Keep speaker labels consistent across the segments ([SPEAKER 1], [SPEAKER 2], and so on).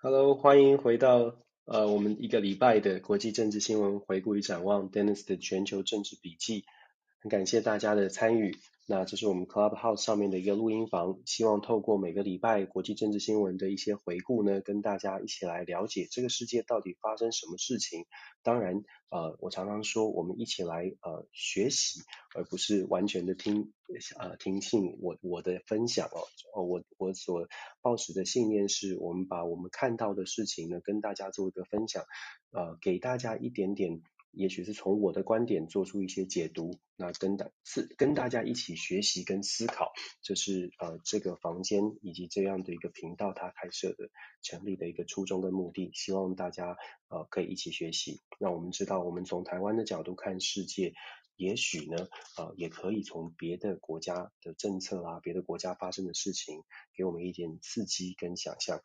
[SPEAKER 1] Hello，欢迎回到呃我们一个礼拜的国际政治新闻回顾与展望，Dennis 的全球政治笔记。很感谢大家的参与。那这是我们 Clubhouse 上面的一个录音房，希望透过每个礼拜国际政治新闻的一些回顾呢，跟大家一起来了解这个世界到底发生什么事情。当然，呃，我常常说，我们一起来呃学习，而不是完全的听呃听信我我的分享哦。哦，我我所抱持的信念是，我们把我们看到的事情呢，跟大家做一个分享，呃，给大家一点点。也许是从我的观点做出一些解读，那跟大是跟大家一起学习跟思考，这是呃这个房间以及这样的一个频道它开设的成立的一个初衷跟目的，希望大家呃可以一起学习。那我们知道，我们从台湾的角度看世界，也许呢呃也可以从别的国家的政策啊，别的国家发生的事情，给我们一点刺激跟想象。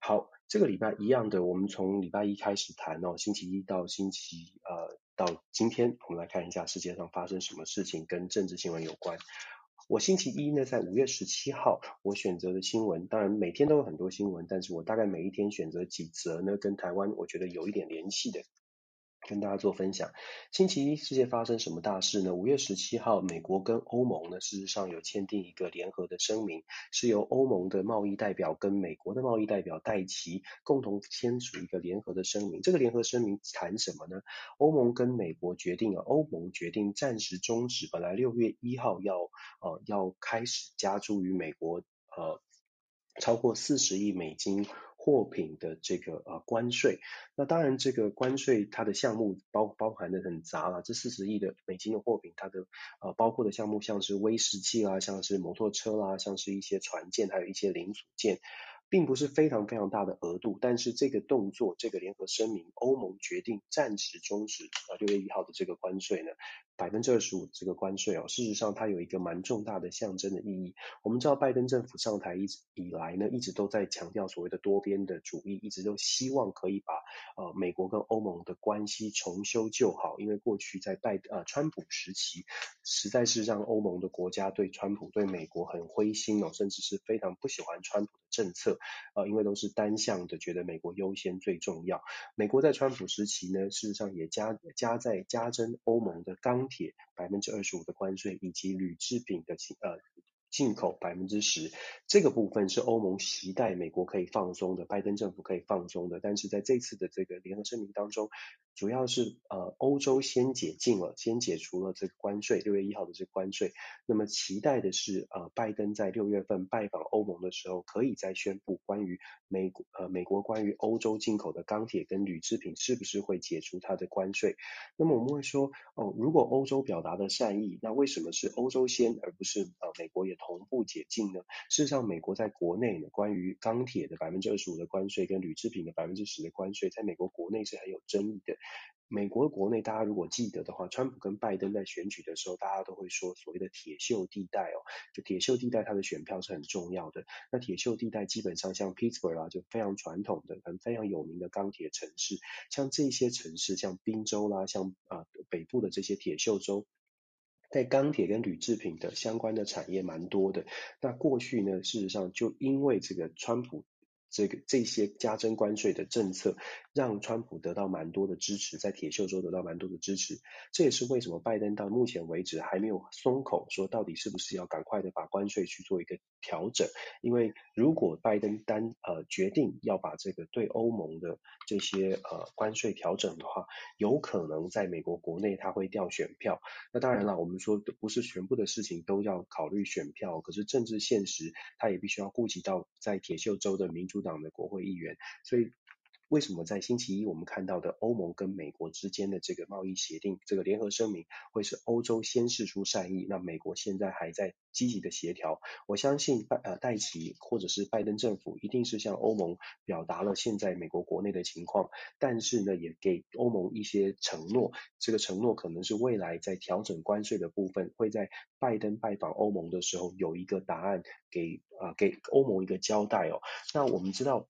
[SPEAKER 1] 好，这个礼拜一样的，我们从礼拜一开始谈哦，星期一到星期呃到今天，我们来看一下世界上发生什么事情跟政治新闻有关。我星期一呢，在五月十七号，我选择的新闻，当然每天都有很多新闻，但是我大概每一天选择几则呢，跟台湾我觉得有一点联系的。跟大家做分享，星期一世界发生什么大事呢？五月十七号，美国跟欧盟呢，事实上有签订一个联合的声明，是由欧盟的贸易代表跟美国的贸易代表戴奇共同签署一个联合的声明。这个联合声明谈什么呢？欧盟跟美国决定啊，欧盟决定暂时终止，本来六月一号要呃要开始加注于美国呃超过四十亿美金。货品的这个呃关税，那当然这个关税它的项目包包含的很杂了，这四十亿的美金的货品，它的呃包括的项目像是威士忌啦，像是摩托车啦，像是一些船舰，还有一些零组件。并不是非常非常大的额度，但是这个动作，这个联合声明，欧盟决定暂时终止啊六月一号的这个关税呢，百分之二十五这个关税哦，事实上它有一个蛮重大的象征的意义。我们知道拜登政府上台一直以来呢，一直都在强调所谓的多边的主义，一直都希望可以把呃美国跟欧盟的关系重修旧好，因为过去在拜呃川普时期，实在是让欧盟的国家对川普对美国很灰心哦，甚至是非常不喜欢川普的政策。呃，因为都是单向的，觉得美国优先最重要。美国在川普时期呢，事实上也加加在加征欧盟的铁百分之二十五的关税，以及铝制品的进呃。进口百分之十，这个部分是欧盟期待美国可以放松的，拜登政府可以放松的。但是在这次的这个联合声明当中，主要是呃欧洲先解禁了，先解除了这个关税，六月一号的这个关税。那么期待的是呃拜登在六月份拜访欧盟的时候，可以再宣布关于美国呃美国关于欧洲进口的钢铁跟铝制品是不是会解除它的关税。那么我们会说哦，如果欧洲表达的善意，那为什么是欧洲先而不是呃美国也？同步解禁呢？事实上，美国在国内呢，关于钢铁的百分之二十五的关税跟铝制品的百分之十的关税，在美国国内是很有争议的。美国国内，大家如果记得的话，川普跟拜登在选举的时候，大家都会说所谓的铁锈地带哦，就铁锈地带它的选票是很重要的。那铁锈地带基本上像 Pittsburgh 啊，就非常传统的、很非常有名的钢铁城市，像这些城市，像宾州啦，像啊、北部的这些铁锈州。在钢铁跟铝制品的相关的产业蛮多的。那过去呢，事实上就因为这个川普。这个这些加征关税的政策，让川普得到蛮多的支持，在铁锈州得到蛮多的支持。这也是为什么拜登到目前为止还没有松口，说到底是不是要赶快的把关税去做一个调整。因为如果拜登单呃决定要把这个对欧盟的这些呃关税调整的话，有可能在美国国内他会掉选票。那当然了，我们说不是全部的事情都要考虑选票，可是政治现实他也必须要顾及到在铁锈州的民主。党的国会议员，所以为什么在星期一我们看到的欧盟跟美国之间的这个贸易协定，这个联合声明会是欧洲先释出善意，那美国现在还在积极的协调。我相信拜呃戴琪或者是拜登政府一定是向欧盟表达了现在美国国内的情况，但是呢也给欧盟一些承诺，这个承诺可能是未来在调整关税的部分，会在拜登拜访欧盟的时候有一个答案给啊、呃、给欧盟一个交代哦。那我们知道。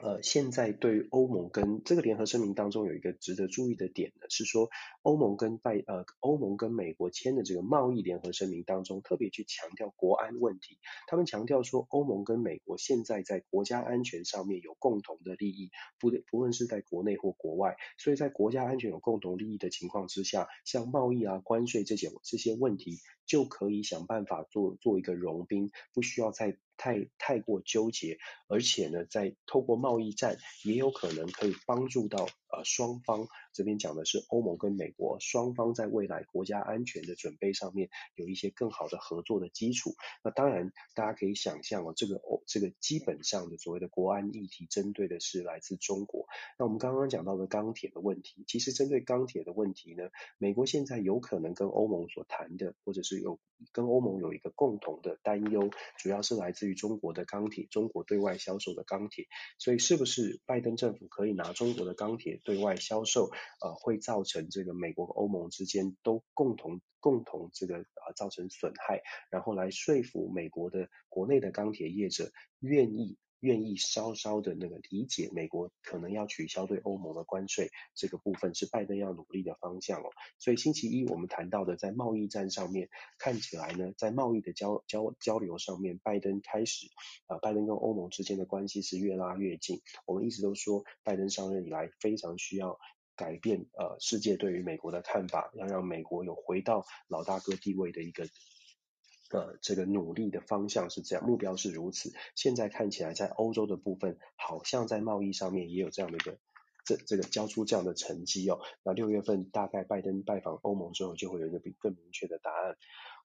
[SPEAKER 1] 呃，现在对于欧盟跟这个联合声明当中有一个值得注意的点呢，是说欧盟跟拜呃欧盟跟美国签的这个贸易联合声明当中，特别去强调国安问题。他们强调说，欧盟跟美国现在在国家安全上面有共同的利益，不不论是在国内或国外。所以在国家安全有共同利益的情况之下，像贸易啊、关税这些这些问题，就可以想办法做做一个融冰，不需要再太太过纠结，而且呢，在透过贸易战也有可能可以帮助到呃双方，这边讲的是欧盟跟美国双方在未来国家安全的准备上面有一些更好的合作的基础。那当然大家可以想象哦，这个哦这个基本上的所谓的国安议题，针对的是来自中国。那我们刚刚讲到的钢铁的问题，其实针对钢铁的问题呢，美国现在有可能跟欧盟所谈的，或者是有跟欧盟有一个共同的担忧，主要是来自于中国的钢铁，中国对外销售的钢铁，所以是不是拜登政府可以拿中国的钢铁对外销售，呃，会造成这个美国和欧盟之间都共同共同这个呃造成损害，然后来说服美国的国内的钢铁业者愿意。愿意稍稍的那个理解美国可能要取消对欧盟的关税，这个部分是拜登要努力的方向哦。所以星期一我们谈到的在贸易战上面，看起来呢，在贸易的交交交流上面，拜登开始啊、呃，拜登跟欧盟之间的关系是越拉越近。我们一直都说，拜登上任以来非常需要改变呃世界对于美国的看法，要让美国有回到老大哥地位的一个。呃，这个努力的方向是这样，目标是如此。现在看起来，在欧洲的部分，好像在贸易上面也有这样的一个，这这个交出这样的成绩哦。那六月份大概拜登拜访欧盟之后，就会有一个比更明确的答案。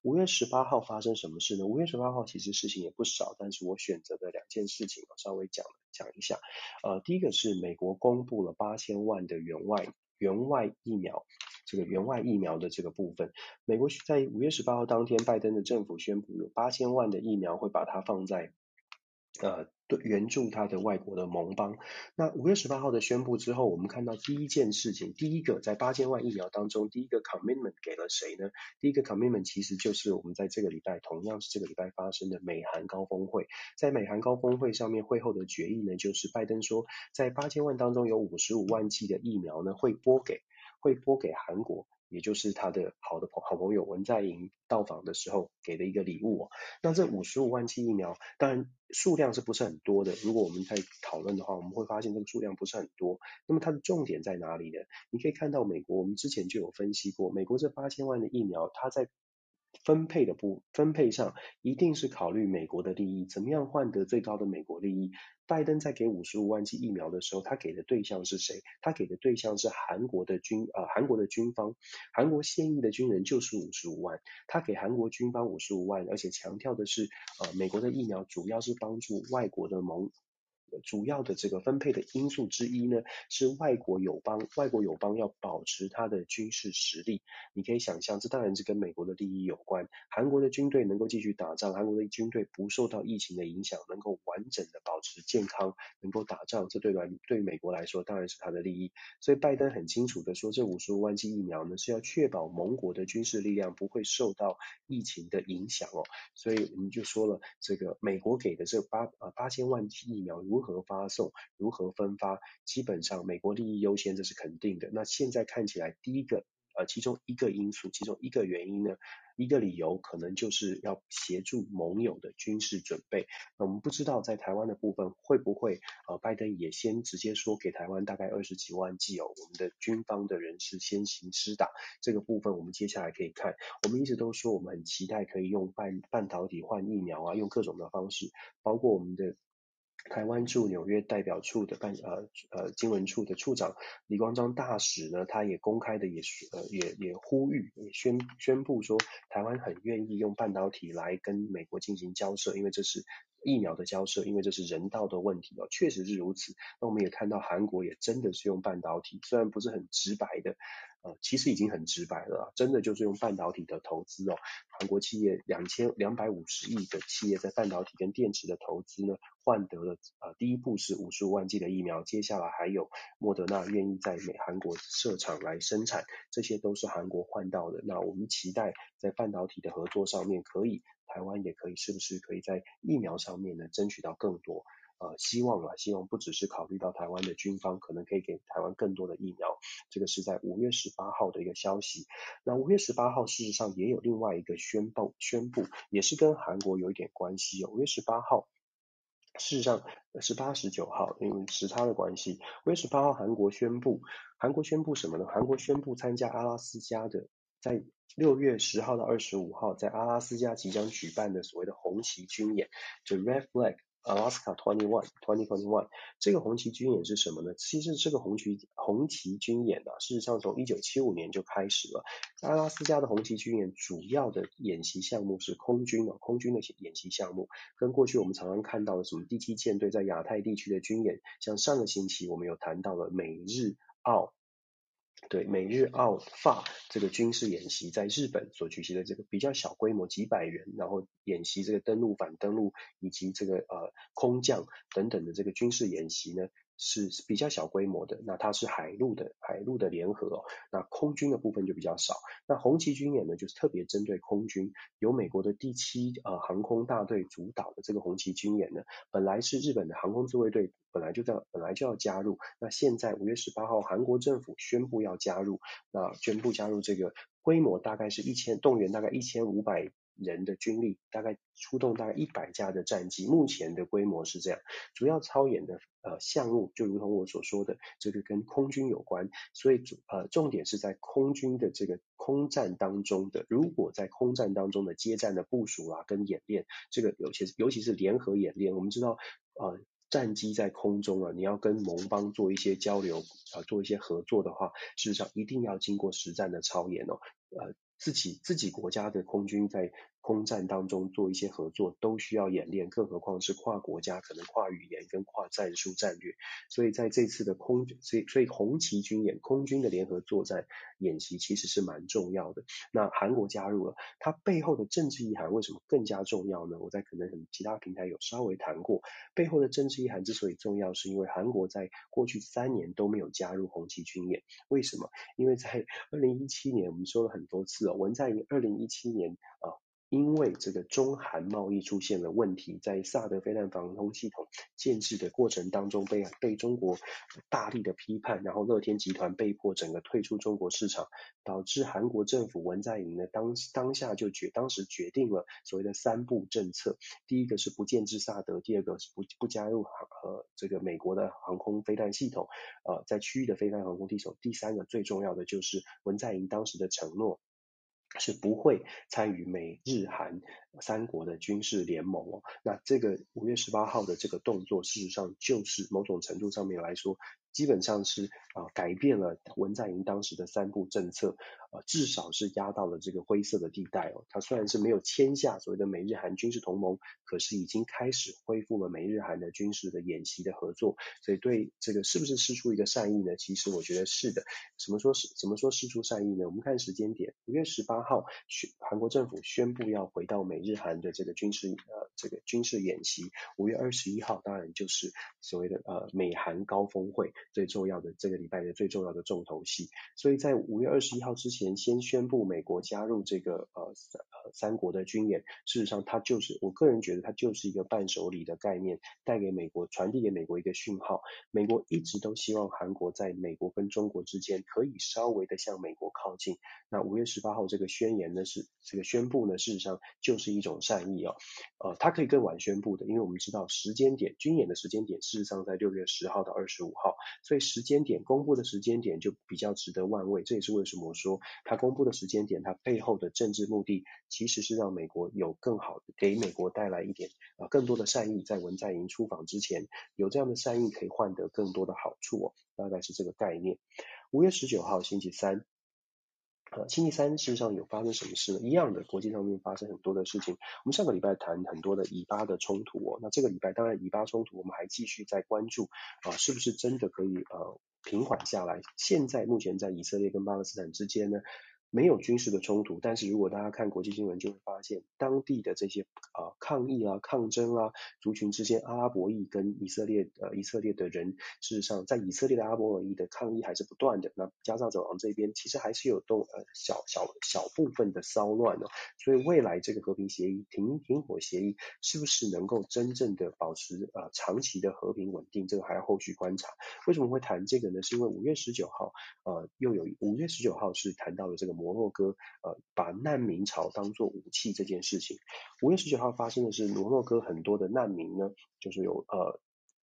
[SPEAKER 1] 五月十八号发生什么事呢？五月十八号其实事情也不少，但是我选择的两件事情，我稍微讲讲一下。呃，第一个是美国公布了八千万的援外援外疫苗。这个援外疫苗的这个部分，美国在五月十八号当天，拜登的政府宣布有八千万的疫苗会把它放在，呃，援助他的外国的盟邦。那五月十八号的宣布之后，我们看到第一件事情，第一个在八千万疫苗当中，第一个 commitment 给了谁呢？第一个 commitment 其实就是我们在这个礼拜，同样是这个礼拜发生的美韩高峰会。在美韩高峰会上面，会后的决议呢，就是拜登说，在八千万当中有五十五万剂的疫苗呢，会拨给。会拨给韩国，也就是他的好的朋好朋友文在寅到访的时候给的一个礼物哦。那这五十五万剂疫苗，当然数量是不是很多的？如果我们在讨论的话，我们会发现这个数量不是很多。那么它的重点在哪里呢？你可以看到美国，我们之前就有分析过，美国这八千万的疫苗，它在分配的不分配上，一定是考虑美国的利益，怎么样换得最高的美国利益。拜登在给五十五万剂疫苗的时候，他给的对象是谁？他给的对象是韩国的军呃韩国的军方，韩国现役的军人就是五十五万，他给韩国军方五十五万，而且强调的是呃美国的疫苗主要是帮助外国的盟。主要的这个分配的因素之一呢，是外国友邦，外国友邦要保持它的军事实力。你可以想象，这当然是跟美国的利益有关。韩国的军队能够继续打仗，韩国的军队不受到疫情的影响，能够完整的保持健康，能够打仗，这对来对美国来说当然是他的利益。所以拜登很清楚的说，这五十五万剂疫苗呢，是要确保盟国的军事力量不会受到疫情的影响哦。所以我们就说了，这个美国给的这八呃八千万剂疫苗如何发送，如何分发，基本上美国利益优先，这是肯定的。那现在看起来，第一个呃，其中一个因素，其中一个原因呢，一个理由可能就是要协助盟友的军事准备。那我们不知道在台湾的部分会不会呃，拜登也先直接说给台湾大概二十几万剂哦，我们的军方的人士先行施打。这个部分我们接下来可以看。我们一直都说我们很期待可以用半半导体换疫苗啊，用各种的方式，包括我们的。台湾驻纽约代表处的办呃呃经文处的处长李光章大使呢，他也公开的也呃也也呼吁也宣宣布说，台湾很愿意用半导体来跟美国进行交涉，因为这是疫苗的交涉，因为这是人道的问题哦，确实是如此。那我们也看到韩国也真的是用半导体，虽然不是很直白的。呃，其实已经很直白了，真的就是用半导体的投资哦。韩国企业两千两百五十亿的企业在半导体跟电池的投资呢，换得了呃第一步是五十五万剂的疫苗，接下来还有莫德纳愿意在美韩国设厂来生产，这些都是韩国换到的。那我们期待在半导体的合作上面，可以台湾也可以是不是可以在疫苗上面呢争取到更多？呃希望啊，希望不只是考虑到台湾的军方，可能可以给台湾更多的疫苗。这个是在五月十八号的一个消息。那五月十八号事实上也有另外一个宣布，宣布也是跟韩国有一点关系哦。五月十八号。事实上，十八、十九号，因为时差的关系，五月十八号，韩国宣布，韩国宣布什么呢？韩国宣布参加阿拉斯加的，在六月十号到二十五号，在阿拉斯加即将举办的所谓的红旗军演，就 Red Flag。Alaska Twenty One Twenty Twenty One 这个红旗军演是什么呢？其实这个红旗红旗军演啊，事实上从一九七五年就开始了。阿拉斯加的红旗军演主要的演习项目是空军啊，空军的演习项目，跟过去我们常常看到的什么第七舰队在亚太地区的军演，像上个星期我们有谈到了美日澳。对，美日澳法这个军事演习在日本所举行的这个比较小规模几百人，然后演习这个登陆、反登陆以及这个呃空降等等的这个军事演习呢。是比较小规模的，那它是海陆的海陆的联合，那空军的部分就比较少。那红旗军演呢，就是特别针对空军，由美国的第七呃航空大队主导的这个红旗军演呢，本来是日本的航空自卫队本来就在本来就要加入，那现在五月十八号韩国政府宣布要加入，那宣布加入这个规模大概是一千动员大概一千五百。人的军力大概出动大概一百架的战机，目前的规模是这样。主要操演的呃项目就如同我所说的，这个跟空军有关，所以主呃重点是在空军的这个空战当中的，如果在空战当中的接战的部署啊跟演练，这个尤其尤其是联合演练，我们知道呃战机在空中啊，你要跟盟邦做一些交流啊、做一些合作的话，事实上一定要经过实战的操演哦，呃。自己自己国家的空军在空战当中做一些合作，都需要演练，更何况是跨国家，可能跨语言跟跨战术战略。所以在这次的空，所以所以红旗军演，空军的联合作战演习其实是蛮重要的。那韩国加入了，它背后的政治意涵为什么更加重要呢？我在可能很其他平台有稍微谈过，背后的政治意涵之所以重要，是因为韩国在过去三年都没有加入红旗军演，为什么？因为在二零一七年，我们说了很多次哦，文在寅二零一七年啊。因为这个中韩贸易出现了问题，在萨德飞弹防空系统建制的过程当中被被中国大力的批判，然后乐天集团被迫整个退出中国市场，导致韩国政府文在寅呢当当下就决当时决定了所谓的三步政策，第一个是不建制萨德，第二个是不不加入呃这个美国的航空飞弹系统，呃在区域的飞弹航空系统，第三个最重要的就是文在寅当时的承诺。是不会参与美日韩三国的军事联盟哦。那这个五月十八号的这个动作，事实上就是某种程度上面来说。基本上是啊改变了文在寅当时的三不政策，呃至少是压到了这个灰色的地带哦。他虽然是没有签下所谓的美日韩军事同盟，可是已经开始恢复了美日韩的军事的演习的合作。所以对这个是不是释出一个善意呢？其实我觉得是的。什么说是怎么说释出善意呢？我们看时间点，五月十八号宣韩国政府宣布要回到美日韩的这个军事呃这个军事演习。五月二十一号当然就是所谓的呃美韩高峰会。最重要的这个礼拜的最重要的重头戏，所以在五月二十一号之前，先宣布美国加入这个呃三三国的军演。事实上，它就是我个人觉得它就是一个伴手礼的概念，带给美国传递给美国一个讯号。美国一直都希望韩国在美国跟中国之间可以稍微的向美国靠近。那五月十八号这个宣言呢，是这个宣布呢，事实上就是一种善意哦。呃，它可以更晚宣布的，因为我们知道时间点军演的时间点，事实上在六月十号到二十五号。所以时间点公布的时间点就比较值得玩味，这也是为什么说他公布的时间点，它背后的政治目的其实是让美国有更好的，给美国带来一点啊更多的善意，在文在寅出访之前，有这样的善意可以换得更多的好处哦，大概是这个概念。五月十九号星期三。呃，星期三事实上有发生什么事呢？一样的，国际上面发生很多的事情。我们上个礼拜谈很多的以巴的冲突，那这个礼拜当然以巴冲突我们还继续在关注啊，是不是真的可以呃平缓下来？现在目前在以色列跟巴勒斯坦之间呢，没有军事的冲突，但是如果大家看国际新闻，就会发现当地的这些啊、抗议啊、抗争啊，族群之间，阿拉伯裔跟以色列呃以色列的人，事实上在以色列的阿拉伯裔的抗议还是不断的。那加沙走廊这边其实还是有动呃小小小部分的骚乱哦，所以未来这个和平协议、停停火协议是不是能够真正的保持呃长期的和平稳定，这个还要后续观察。为什么会谈这个呢？是因为五月十九号呃又有五月十九号是谈到了这个摩洛哥呃把难民潮当作武器这件事情。五月十九号发生的是摩洛哥很多的难民呢，就是有呃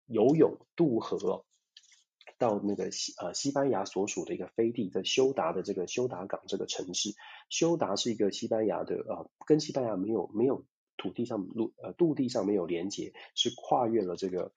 [SPEAKER 1] 游泳渡河。到那个西呃西班牙所属的一个飞地，在休达的这个休达港这个城市，休达是一个西班牙的呃跟西班牙没有没有土地上陆呃陆地上没有连接，是跨越了这个。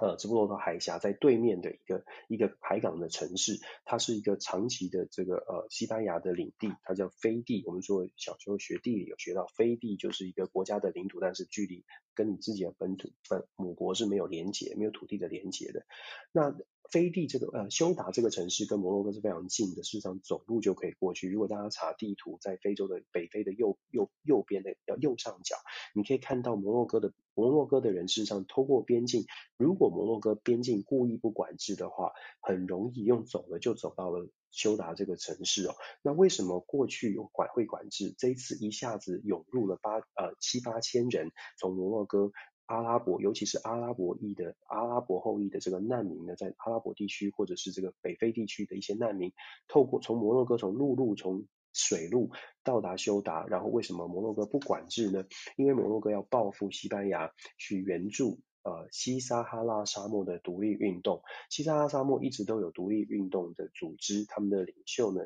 [SPEAKER 1] 呃，直布罗陀海峡在对面的一个一个海港的城市，它是一个长期的这个呃西班牙的领地，它叫飞地。我们说小时候学地理有学到，飞地就是一个国家的领土，但是距离跟你自己的本土本母国是没有连接，没有土地的连接的。那飞地这个呃休达这个城市跟摩洛哥是非常近的，事实上走路就可以过去。如果大家查地图，在非洲的北非的右右右边的右上角，你可以看到摩洛哥的。摩洛哥的人事实上透过边境，如果摩洛哥边境故意不管制的话，很容易用走了就走到了休达这个城市哦。那为什么过去有管会管制，这一次一下子涌入了八呃七八千人，从摩洛哥阿拉伯，尤其是阿拉伯裔的阿拉伯后裔的这个难民呢，在阿拉伯地区或者是这个北非地区的一些难民，透过从摩洛哥从陆路从水路到达休达，然后为什么摩洛哥不管制呢？因为摩洛哥要报复西班牙，去援助呃西撒哈拉沙漠的独立运动。西撒哈拉沙漠一直都有独立运动的组织，他们的领袖呢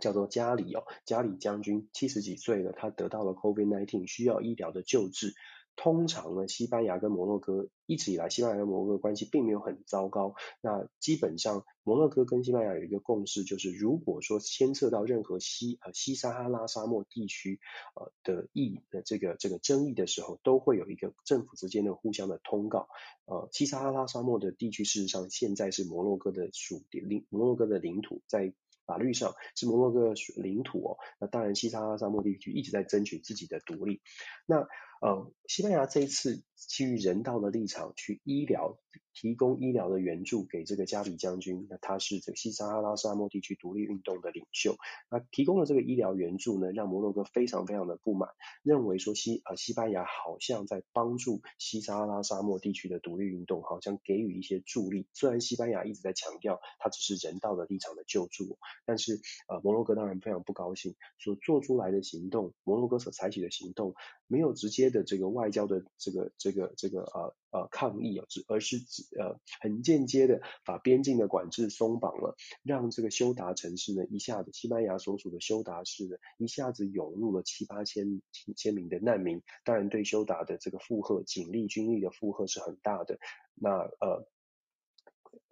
[SPEAKER 1] 叫做加里哦，加里将军七十几岁了，他得到了 COVID-19，需要医疗的救治。通常呢，西班牙跟摩洛哥一直以来，西班牙跟摩洛哥关系并没有很糟糕。那基本上，摩洛哥跟西班牙有一个共识，就是如果说牵涉到任何西呃西撒哈拉沙漠地区呃的议的这个这个争议的时候，都会有一个政府之间的互相的通告。呃，西撒哈拉沙漠的地区事实上现在是摩洛哥的属领摩洛哥的领土，在法律上是摩洛哥的领土哦。那当然，西撒哈拉沙漠地区一直在争取自己的独立。那呃，西班牙这一次基于人道的立场去医疗，提供医疗的援助给这个加里将军，那他是这个西撒哈拉沙漠地区独立运动的领袖，那提供了这个医疗援助呢，让摩洛哥非常非常的不满，认为说西呃西班牙好像在帮助西撒哈拉沙漠地区的独立运动，好像给予一些助力，虽然西班牙一直在强调它只是人道的立场的救助，但是呃摩洛哥当然非常不高兴，所做出来的行动，摩洛哥所采取的行动没有直接。的这个外交的这个这个这个呃呃抗议啊，而是指呃很间接的把边境的管制松绑了，让这个修达城市呢一下子西班牙所属的修达市呢一下子涌入了七八千千名的难民，当然对修达的这个负荷，警力军力的负荷是很大的。那呃。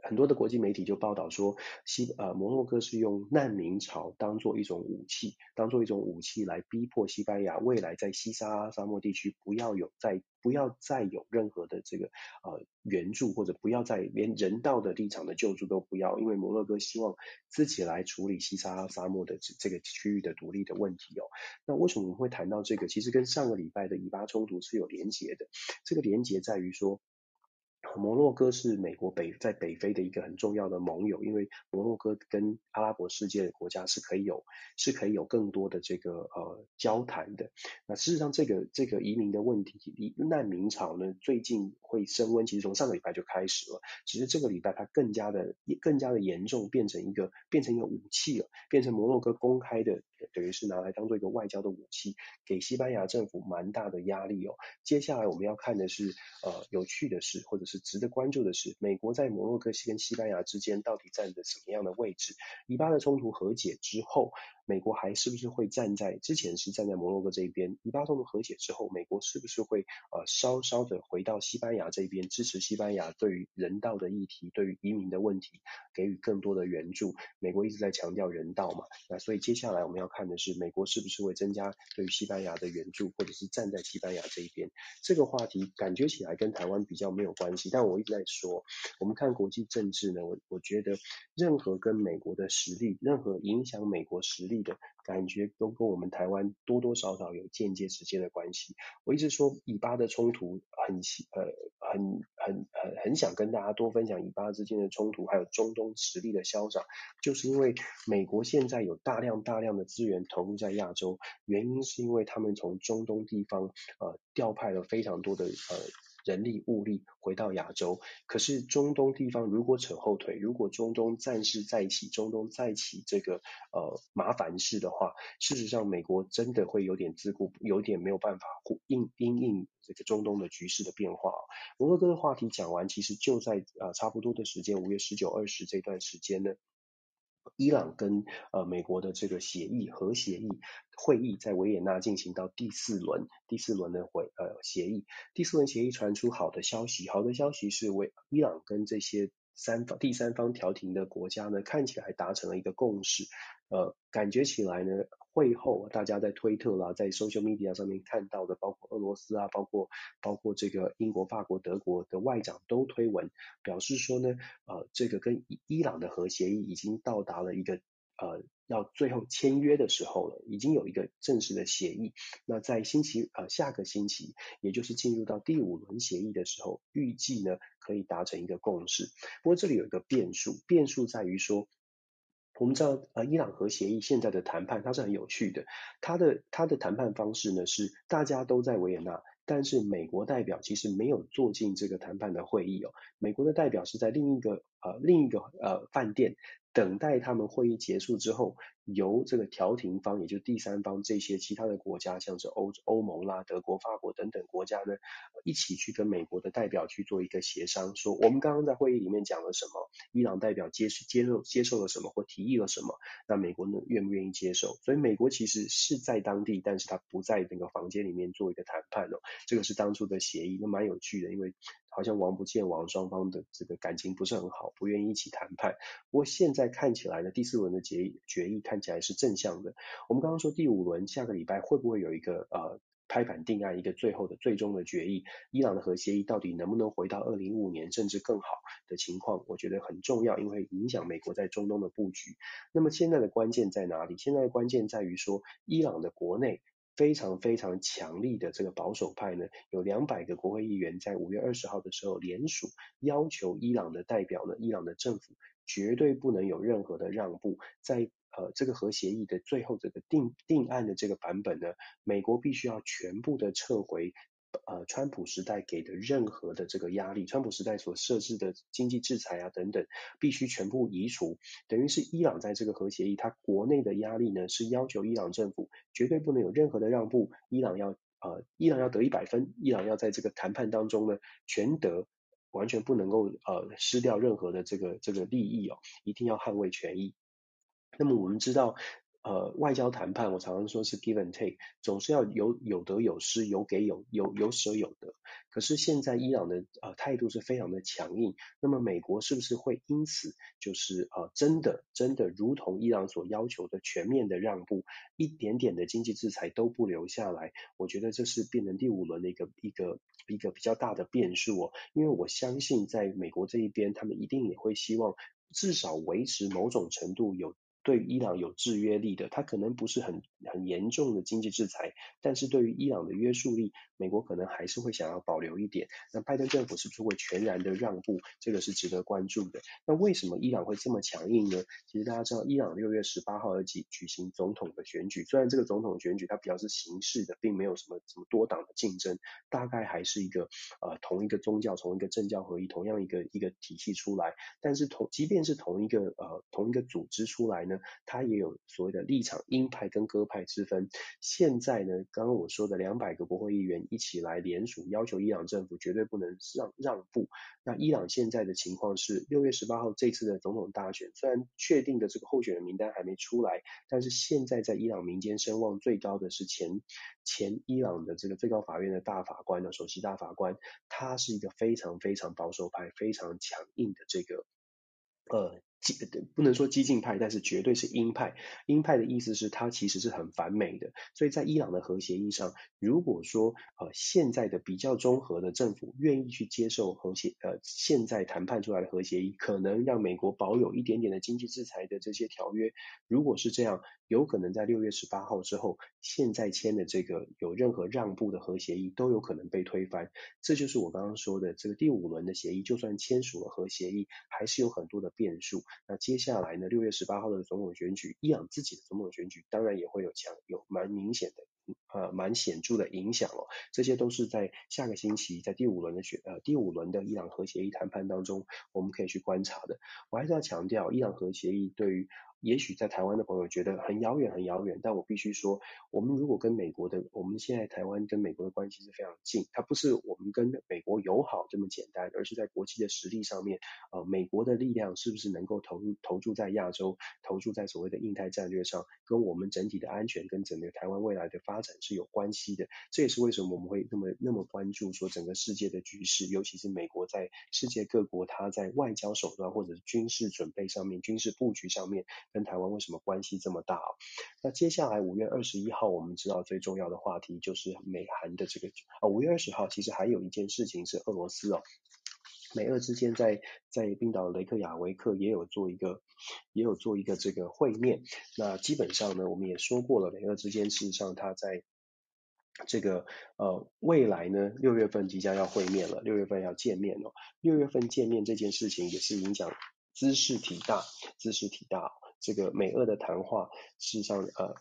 [SPEAKER 1] 很多的国际媒体就报道说，西呃摩洛哥是用难民潮当做一种武器，当做一种武器来逼迫西班牙未来在西撒哈拉沙漠地区不要有再不要再有任何的这个呃援助，或者不要再连人道的立场的救助都不要，因为摩洛哥希望自己来处理西撒哈拉沙漠的这这个区域的独立的问题哦。那为什么我们会谈到这个？其实跟上个礼拜的以巴冲突是有连结的，这个连结在于说。摩洛哥是美国北在北非的一个很重要的盟友，因为摩洛哥跟阿拉伯世界的国家是可以有是可以有更多的这个呃交谈的。那事实上，这个这个移民的问题，难民潮呢，最近会升温，其实从上个礼拜就开始了。其实这个礼拜它更加的更加的严重，变成一个变成一个武器了，变成摩洛哥公开的，等于是拿来当做一个外交的武器，给西班牙政府蛮大的压力哦。接下来我们要看的是呃有趣的是，或者是。值得关注的是，美国在摩洛哥西跟西班牙之间到底站着什么样的位置？以巴的冲突和解之后，美国还是不是会站在之前是站在摩洛哥这一边？以巴冲突和解之后，美国是不是会呃稍稍的回到西班牙这边，支持西班牙对于人道的议题、对于移民的问题给予更多的援助？美国一直在强调人道嘛，那所以接下来我们要看的是，美国是不是会增加对于西班牙的援助，或者是站在西班牙这一边？这个话题感觉起来跟台湾比较没有关系。但我一直在说，我们看国际政治呢，我我觉得任何跟美国的实力，任何影响美国实力的感觉，都跟我们台湾多多少少有间接直接的关系。我一直说以巴的冲突很呃很很很很想跟大家多分享以巴之间的冲突，还有中东实力的消长，就是因为美国现在有大量大量的资源投入在亚洲，原因是因为他们从中东地方呃调派了非常多的呃。人力物力回到亚洲，可是中东地方如果扯后腿，如果中东战事再起，中东再起这个呃麻烦事的话，事实上美国真的会有点自顾，有点没有办法应应应这个中东的局势的变化。摩洛哥的话题讲完，其实就在呃差不多的时间，五月十九、二十这段时间呢。伊朗跟呃美国的这个协议核协议会议在维也纳进行到第四轮，第四轮的会呃协议，第四轮协议传出好的消息，好的消息是维伊朗跟这些三方第三方调停的国家呢，看起来达成了一个共识，呃感觉起来呢。会后，大家在推特啦，在 social media 上面看到的，包括俄罗斯啊，包括包括这个英国、法国、德国的外长都推文表示说呢，呃，这个跟伊朗的核协议已经到达了一个呃要最后签约的时候了，已经有一个正式的协议。那在星期呃下个星期，也就是进入到第五轮协议的时候，预计呢可以达成一个共识。不过这里有一个变数，变数在于说。我们知道，呃，伊朗核协议现在的谈判它是很有趣的，它的它的谈判方式呢是大家都在维也纳，但是美国代表其实没有坐进这个谈判的会议哦，美国的代表是在另一个呃另一个呃饭店。等待他们会议结束之后，由这个调停方，也就是第三方这些其他的国家，像是欧欧盟啦、德国、法国等等国家呢，一起去跟美国的代表去做一个协商，说我们刚刚在会议里面讲了什么，伊朗代表接接受接受了什么或提议了什么，那美国呢愿不愿意接受？所以美国其实是在当地，但是他不在那个房间里面做一个谈判哦，这个是当初的协议，那蛮有趣的，因为。好像王不见王，双方的这个感情不是很好，不愿意一起谈判。不过现在看起来呢，第四轮的决议决议看起来是正向的。我们刚刚说第五轮下个礼拜会不会有一个呃拍板定案，一个最后的最终的决议？伊朗的核协议到底能不能回到二零五年甚至更好的情况？我觉得很重要，因为影响美国在中东的布局。那么现在的关键在哪里？现在的关键在于说，伊朗的国内。非常非常强力的这个保守派呢，有两百个国会议员在五月二十号的时候联署，要求伊朗的代表呢，伊朗的政府绝对不能有任何的让步，在呃这个核协议的最后这个定定案的这个版本呢，美国必须要全部的撤回。呃，川普时代给的任何的这个压力，川普时代所设置的经济制裁啊等等，必须全部移除。等于是伊朗在这个核协议，它国内的压力呢，是要求伊朗政府绝对不能有任何的让步。伊朗要呃，伊朗要得一百分，伊朗要在这个谈判当中呢全得，完全不能够呃失掉任何的这个这个利益哦，一定要捍卫权益。那么我们知道。呃，外交谈判，我常常说是 give and take，总是要有有得有失，有给有有有舍有得。可是现在伊朗的呃态度是非常的强硬，那么美国是不是会因此就是呃真的真的如同伊朗所要求的全面的让步，一点点的经济制裁都不留下来？我觉得这是变成第五轮的一个一个一个比较大的变数哦，因为我相信在美国这一边，他们一定也会希望至少维持某种程度有。对伊朗有制约力的，它可能不是很很严重的经济制裁，但是对于伊朗的约束力，美国可能还是会想要保留一点。那拜登政府是不是会全然的让步？这个是值得关注的。那为什么伊朗会这么强硬呢？其实大家知道，伊朗六月十八号要举举行总统的选举，虽然这个总统选举它比较是形式的，并没有什么什么多党的竞争，大概还是一个呃同一个宗教、同一个政教合一、同样一个一个体系出来，但是同即便是同一个呃同一个组织出来呢？他也有所谓的立场鹰派跟鸽派之分。现在呢，刚刚我说的两百个国会议员一起来联署，要求伊朗政府绝对不能让让步。那伊朗现在的情况是，六月十八号这次的总统大选，虽然确定的这个候选人名单还没出来，但是现在在伊朗民间声望最高的是前前伊朗的这个最高法院的大法官的首席大法官，他是一个非常非常保守派、非常强硬的这个呃。激不能说激进派，但是绝对是鹰派。鹰派的意思是它其实是很反美的。所以在伊朗的核协议上，如果说呃现在的比较中和的政府愿意去接受核协呃现在谈判出来的核协议，可能让美国保有一点点的经济制裁的这些条约，如果是这样，有可能在六月十八号之后，现在签的这个有任何让步的核协议都有可能被推翻。这就是我刚刚说的这个第五轮的协议，就算签署了核协议，还是有很多的变数。那接下来呢？六月十八号的总统选举，伊朗自己的总统选举，当然也会有强有蛮明显的呃蛮显著的影响哦。这些都是在下个星期在第五轮的选呃第五轮的伊朗核协议谈判当中，我们可以去观察的。我还是要强调，伊朗核协议对于也许在台湾的朋友觉得很遥远，很遥远。但我必须说，我们如果跟美国的，我们现在台湾跟美国的关系是非常近，它不是我们跟美国友好这么简单，而是在国际的实力上面，呃，美国的力量是不是能够投入投注在亚洲，投注在所谓的印太战略上，跟我们整体的安全跟整个台湾未来的发展是有关系的。这也是为什么我们会那么那么关注说整个世界的局势，尤其是美国在世界各国它在外交手段或者军事准备上面、军事布局上面。跟台湾为什么关系这么大？那接下来五月二十一号，我们知道最重要的话题就是美韩的这个啊，五月二十号其实还有一件事情是俄罗斯哦，美俄之间在在冰岛雷克雅维克也有做一个也有做一个这个会面。那基本上呢，我们也说过了，美俄之间事实上它在这个呃未来呢，六月份即将要会面了，六月份要见面哦，六月份见面这件事情也是影响兹事体大，兹事体大。这个美俄的谈话，事实上，呃，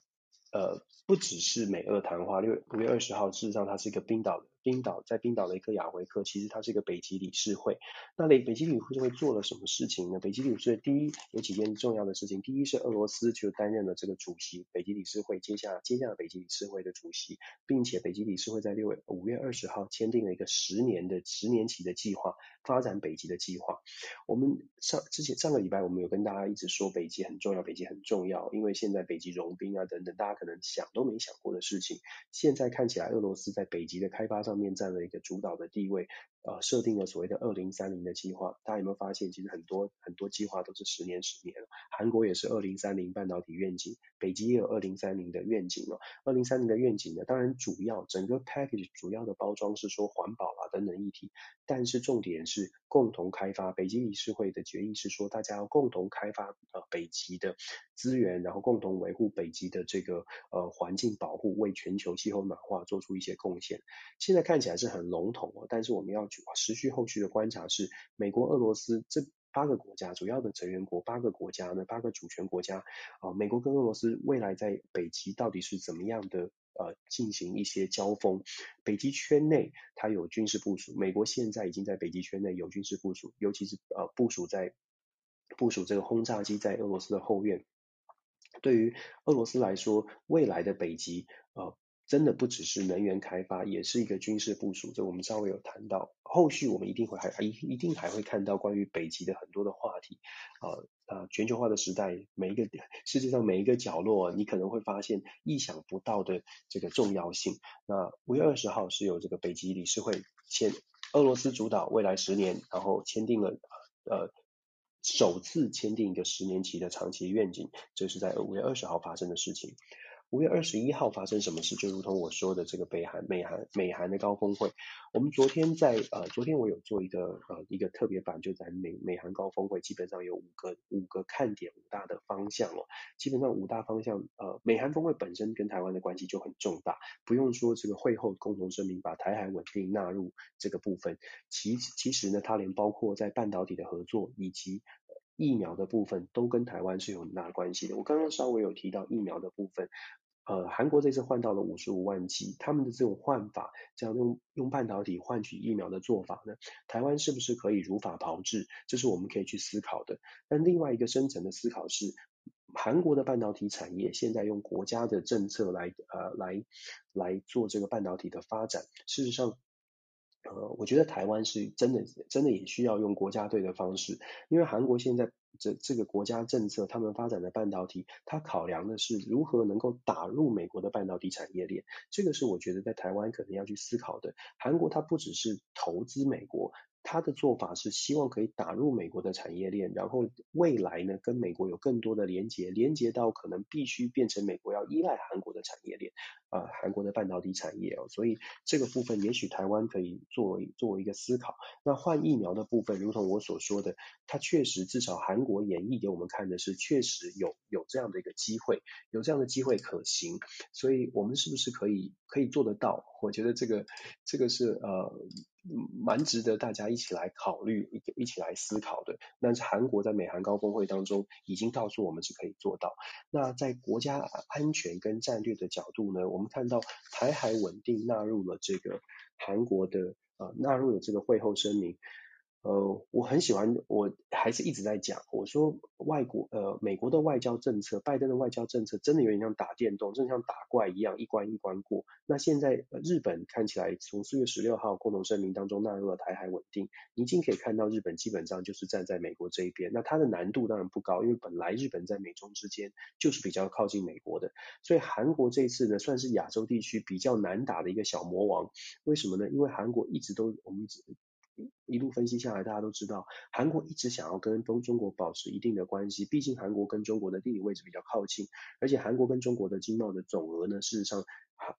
[SPEAKER 1] 呃，不只是美俄谈话。六五月二十号，事实上，它是一个冰岛的。冰岛在冰岛的一个亚维克，其实它是一个北极理事会。那北北极理事会做了什么事情呢？北极理事会第一有几件重要的事情。第一是俄罗斯就担任了这个主席，北极理事会接下接下了北极理事会的主席，并且北极理事会在六月五月二十号签订了一个十年的十年期的计划，发展北极的计划。我们上之前上个礼拜我们有跟大家一直说北极很重要，北极很重要，因为现在北极融冰啊等等，大家可能想都没想过的事情，现在看起来俄罗斯在北极的开发上。上面占了一个主导的地位，呃，设定了所谓的二零三零的计划。大家有没有发现，其实很多很多计划都是十年十年。韩国也是二零三零半导体愿景，北极也有二零三零的愿景哦。二零三零的愿景呢，当然主要整个 package 主要的包装是说环保啊等等议题，但是重点是共同开发。北极理事会的决议是说，大家要共同开发呃北极的资源，然后共同维护北极的这个呃环境保护，为全球气候暖化做出一些贡献。现在。看起来是很笼统哦，但是我们要持续后续的观察是，美国、俄罗斯这八个国家主要的成员国八个国家呢，八个主权国家啊，美国跟俄罗斯未来在北极到底是怎么样的呃进行一些交锋？北极圈内它有军事部署，美国现在已经在北极圈内有军事部署，尤其是呃部署在部署这个轰炸机在俄罗斯的后院。对于俄罗斯来说，未来的北极呃。真的不只是能源开发，也是一个军事部署。这我们稍微有谈到，后续我们一定会还一一定还会看到关于北极的很多的话题。啊、啊、呃，全球化的时代，每一个世界上每一个角落，你可能会发现意想不到的这个重要性。那五月二十号是有这个北极理事会签，俄罗斯主导未来十年，然后签订了呃首次签订一个十年期的长期愿景，这是在五月二十号发生的事情。五月二十一号发生什么事？就如同我说的这个北韩、美韩、美韩的高峰会。我们昨天在呃，昨天我有做一个呃一个特别版，就在美美韩高峰会，基本上有五个五个看点，五大的方向哦。基本上五大方向，呃，美韩峰会本身跟台湾的关系就很重大，不用说这个会后共同声明把台海稳定纳入这个部分。其其实呢，它连包括在半导体的合作以及疫苗的部分，都跟台湾是有很大关系的。我刚刚稍微有提到疫苗的部分。呃，韩国这次换到了五十五万剂，他们的这种换法，这样用用半导体换取疫苗的做法呢，台湾是不是可以如法炮制？这是我们可以去思考的。但另外一个深层的思考是，韩国的半导体产业现在用国家的政策来呃来来做这个半导体的发展，事实上。呃，我觉得台湾是真的，真的也需要用国家队的方式，因为韩国现在这这个国家政策，他们发展的半导体，它考量的是如何能够打入美国的半导体产业链，这个是我觉得在台湾可能要去思考的。韩国它不只是投资美国，他的做法是希望可以打入美国的产业链，然后未来呢跟美国有更多的连接，连接到可能必须变成美国要依赖韩国的产业链，啊、韩国的半导体产业哦，所以这个部分也许台湾可以作为作为一个思考。那换疫苗的部分，如同我所说的，它确实至少韩国演绎给我们看的是确实有有这样的一个机会，有这样的机会可行，所以我们是不是可以可以做得到？我觉得这个这个是呃。蛮值得大家一起来考虑，一一起来思考的。但是韩国在美韩高峰会当中已经告诉我们是可以做到。那在国家安全跟战略的角度呢，我们看到台海稳定纳入了这个韩国的呃纳入了这个会后声明。呃，我很喜欢，我还是一直在讲，我说外国呃美国的外交政策，拜登的外交政策真的有点像打电动，真的像打怪一样，一关一关过。那现在日本看起来从四月十六号共同声明当中纳入了台海稳定，已经可以看到日本基本上就是站在美国这一边。那它的难度当然不高，因为本来日本在美中之间就是比较靠近美国的，所以韩国这一次呢算是亚洲地区比较难打的一个小魔王。为什么呢？因为韩国一直都我们。一路分析下来，大家都知道，韩国一直想要跟中中国保持一定的关系，毕竟韩国跟中国的地理位置比较靠近，而且韩国跟中国的经贸的总额呢，事实上，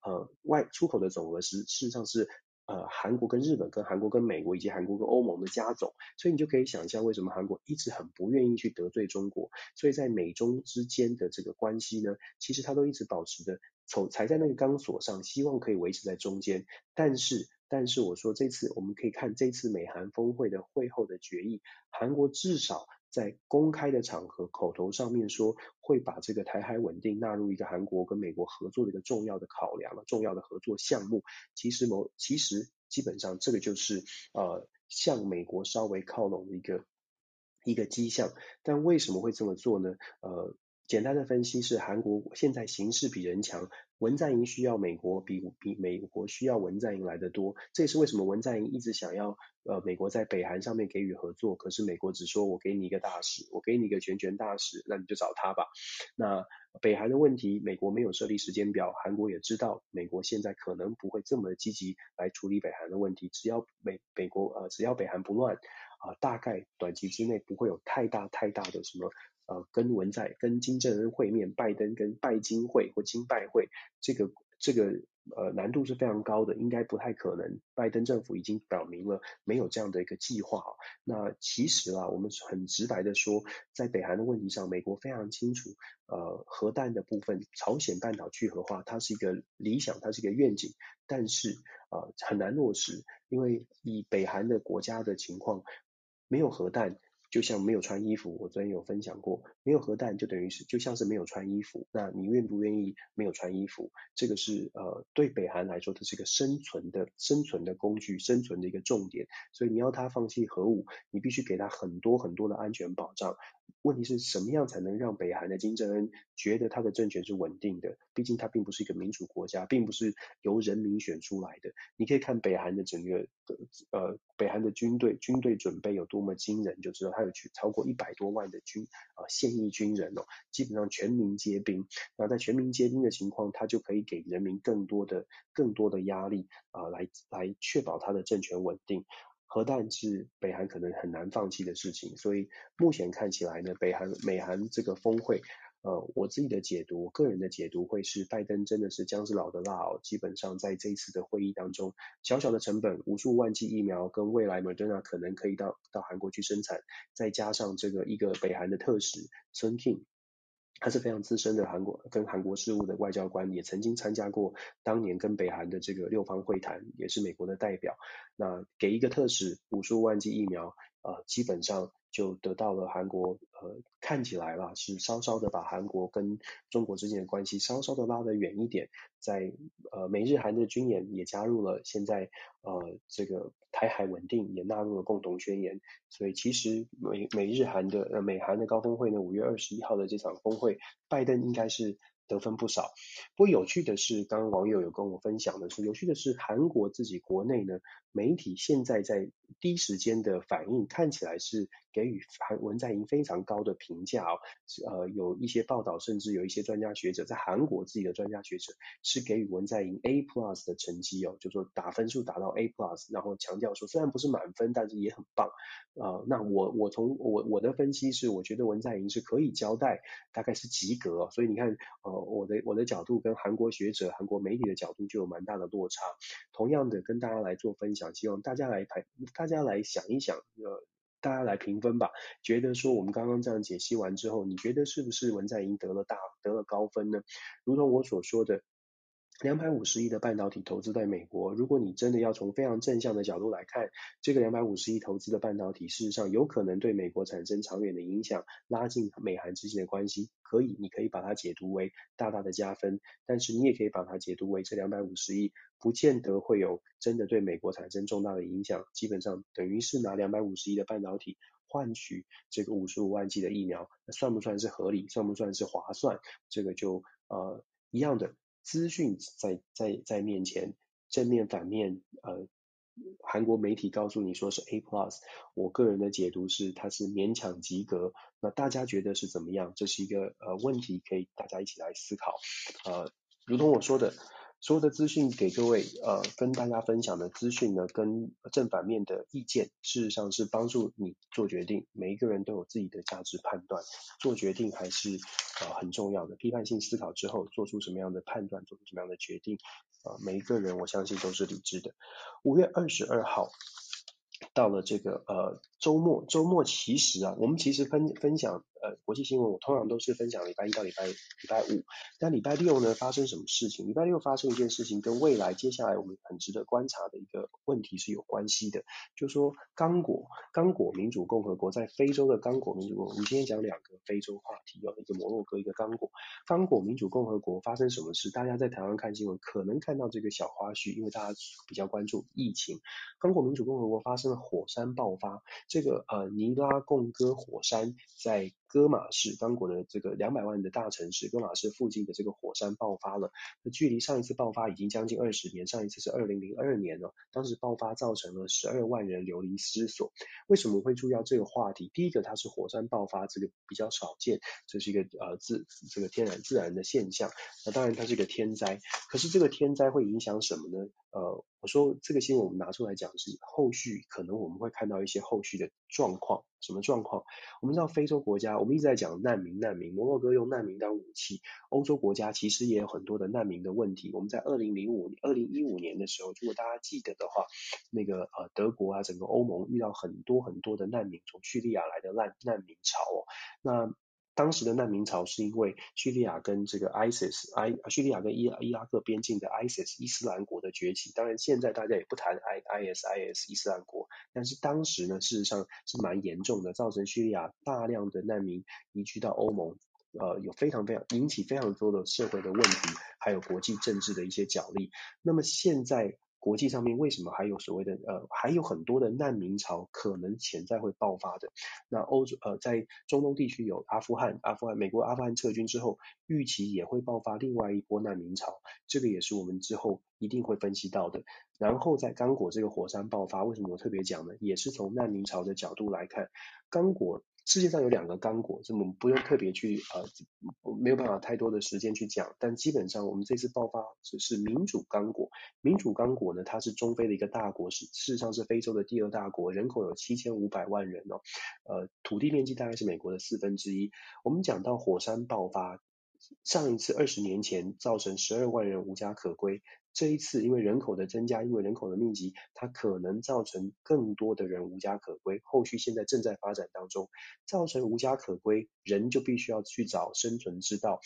[SPEAKER 1] 呃，外出口的总额是事实上是呃韩国跟日本跟韩国跟美国以及韩国跟欧盟的加总，所以你就可以想象为什么韩国一直很不愿意去得罪中国，所以在美中之间的这个关系呢，其实它都一直保持着从踩在那个钢索上，希望可以维持在中间，但是。但是我说这次我们可以看这次美韩峰会的会后的决议，韩国至少在公开的场合口头上面说会把这个台海稳定纳入一个韩国跟美国合作的一个重要的考量了，重要的合作项目。其实某其实基本上这个就是呃向美国稍微靠拢的一个一个迹象。但为什么会这么做呢？呃，简单的分析是韩国现在形势比人强。文在寅需要美国比比美国需要文在寅来得多，这也是为什么文在寅一直想要呃美国在北韩上面给予合作，可是美国只说我给你一个大使，我给你一个全权大使，那你就找他吧。那北韩的问题，美国没有设立时间表，韩国也知道，美国现在可能不会这么积极来处理北韩的问题，只要美美国呃只要北韩不乱啊、大概短期之内不会有太大太大的什么。呃，跟文在跟金正恩会面，拜登跟拜金会或金拜会，这个这个呃难度是非常高的，应该不太可能。拜登政府已经表明了没有这样的一个计划。那其实啊，我们很直白的说，在北韩的问题上，美国非常清楚，呃，核弹的部分，朝鲜半岛去核化，它是一个理想，它是一个愿景，但是呃很难落实，因为以北韩的国家的情况，没有核弹。就像没有穿衣服，我昨天有分享过，没有核弹就等于是就像是没有穿衣服。那你愿不愿意没有穿衣服？这个是呃对北韩来说，它是一个生存的生存的工具，生存的一个重点。所以你要他放弃核武，你必须给他很多很多的安全保障。问题是什么样才能让北韩的金正恩觉得他的政权是稳定的？毕竟他并不是一个民主国家，并不是由人民选出来的。你可以看北韩的整个呃北韩的军队军队准备有多么惊人，就知道他。超过一百多万的军啊现役军人哦，基本上全民皆兵。那在全民皆兵的情况，他就可以给人民更多的更多的压力啊，来来确保他的政权稳定。核弹是北韩可能很难放弃的事情，所以目前看起来呢，北韩美韩这个峰会。呃，我自己的解读，我个人的解读会是，拜登真的是姜是老的辣哦。基本上在这一次的会议当中，小小的成本，无数万剂疫苗跟未来 Moderna 可能可以到到韩国去生产，再加上这个一个北韩的特使孙 King，他是非常资深的韩国跟韩国事务的外交官，也曾经参加过当年跟北韩的这个六方会谈，也是美国的代表。那给一个特使无数万剂疫苗，呃，基本上。就得到了韩国，呃，看起来啦，是稍稍的把韩国跟中国之间的关系稍稍的拉得远一点，在呃美日韩的军演也加入了，现在呃这个台海稳定也纳入了共同宣言，所以其实美美日韩的呃美韩的高峰会呢，五月二十一号的这场峰会，拜登应该是得分不少。不过有趣的是，刚刚网友有跟我分享的是，有趣的是韩国自己国内呢，媒体现在在第一时间的反应看起来是给予韩文在寅非常高的评价哦。呃，有一些报道，甚至有一些专家学者在韩国自己的专家学者是给予文在寅 A plus 的成绩哦，就说打分数打到 A plus，然后强调说虽然不是满分，但是也很棒。呃，那我我从我我的分析是，我觉得文在寅是可以交代，大概是及格。所以你看，呃，我的我的角度跟韩国学者、韩国媒体的角度就有蛮大的落差。同样的，跟大家来做分享，希望大家来排，大家来想一想，呃，大家来评分吧。觉得说我们刚刚这样解析完之后，你觉得是不是文在寅得了大得了高分呢？如同我所说的。两百五十亿的半导体投资在美国，如果你真的要从非常正向的角度来看，这个两百五十亿投资的半导体，事实上有可能对美国产生长远的影响，拉近美韩之间的关系。可以，你可以把它解读为大大的加分，但是你也可以把它解读为这两百五十亿不见得会有真的对美国产生重大的影响。基本上等于是拿两百五十亿的半导体换取这个五十五万剂的疫苗，那算不算是合理？算不算是划算？这个就呃一样的。资讯在在在面前，正面反面，呃，韩国媒体告诉你说是 A plus，我个人的解读是它是勉强及格。那大家觉得是怎么样？这是一个呃问题，可以大家一起来思考。呃，如同我说的。所有的资讯给各位，呃，跟大家分享的资讯呢，跟正反面的意见，事实上是帮助你做决定。每一个人都有自己的价值判断，做决定还是呃很重要的。批判性思考之后，做出什么样的判断，做出什么样的决定，呃，每一个人我相信都是理智的。五月二十二号。到了这个呃周末，周末其实啊，我们其实分分享呃国际新闻，我通常都是分享礼拜一到礼拜礼拜五，但礼拜六呢发生什么事情？礼拜六发生一件事情，跟未来接下来我们很值得观察的一个问题是有关系的，就说刚果刚果民主共和国在非洲的刚果民主共和国，我们今天讲两个非洲话题，有一个摩洛哥，一个刚果。刚果民主共和国发生什么事？大家在台湾看新闻可能看到这个小花絮，因为大家比较关注疫情。刚果民主共和国发生了火山爆发，这个呃尼拉贡哥火山在戈马市，刚果的这个两百万的大城市戈马市附近的这个火山爆发了。那距离上一次爆发已经将近二十年，上一次是二零零二年了，当时爆发造成了十二万人流离失所。为什么会注意到这个话题？第一个，它是火山爆发，这个比较少见，这是一个呃自这个天然自然的现象。那当然它是一个天灾，可是这个天灾会影响什么呢？呃，我说这个新闻我们拿出来讲是后续可能我们会看到一些后续的状况，什么状况？我们知道非洲国家，我们一直在讲难民，难民，摩洛哥用难民当武器，欧洲国家其实也有很多的难民的问题。我们在二零零五、二零一五年的时候，如果大家记得的话，那个呃德国啊，整个欧盟遇到很多很多的难民，从叙利亚来的难难民潮哦，那。当时的难民潮是因为叙利亚跟这个 ISIS，埃叙利亚跟伊伊拉克边境的 ISIS 伊斯兰国的崛起。当然，现在大家也不谈 ISIS 伊斯兰国，但是当时呢，事实上是蛮严重的，造成叙利亚大量的难民移居到欧盟，呃，有非常非常引起非常多的社会的问题，还有国际政治的一些角力。那么现在。国际上面为什么还有所谓的呃，还有很多的难民潮可能潜在会爆发的？那欧洲呃，在中东地区有阿富汗，阿富汗美国阿富汗撤军之后，预期也会爆发另外一波难民潮，这个也是我们之后一定会分析到的。然后在刚果这个火山爆发，为什么我特别讲呢？也是从难民潮的角度来看，刚果。世界上有两个刚果，这我们不用特别去呃，没有办法太多的时间去讲。但基本上，我们这次爆发只是民主刚果。民主刚果呢，它是中非的一个大国，是事实上是非洲的第二大国，人口有七千五百万人哦，呃，土地面积大概是美国的四分之一。我们讲到火山爆发，上一次二十年前造成十二万人无家可归。这一次，因为人口的增加，因为人口的密集，它可能造成更多的人无家可归。后续现在正在发展当中，造成无家可归，人就必须要去找生存之道。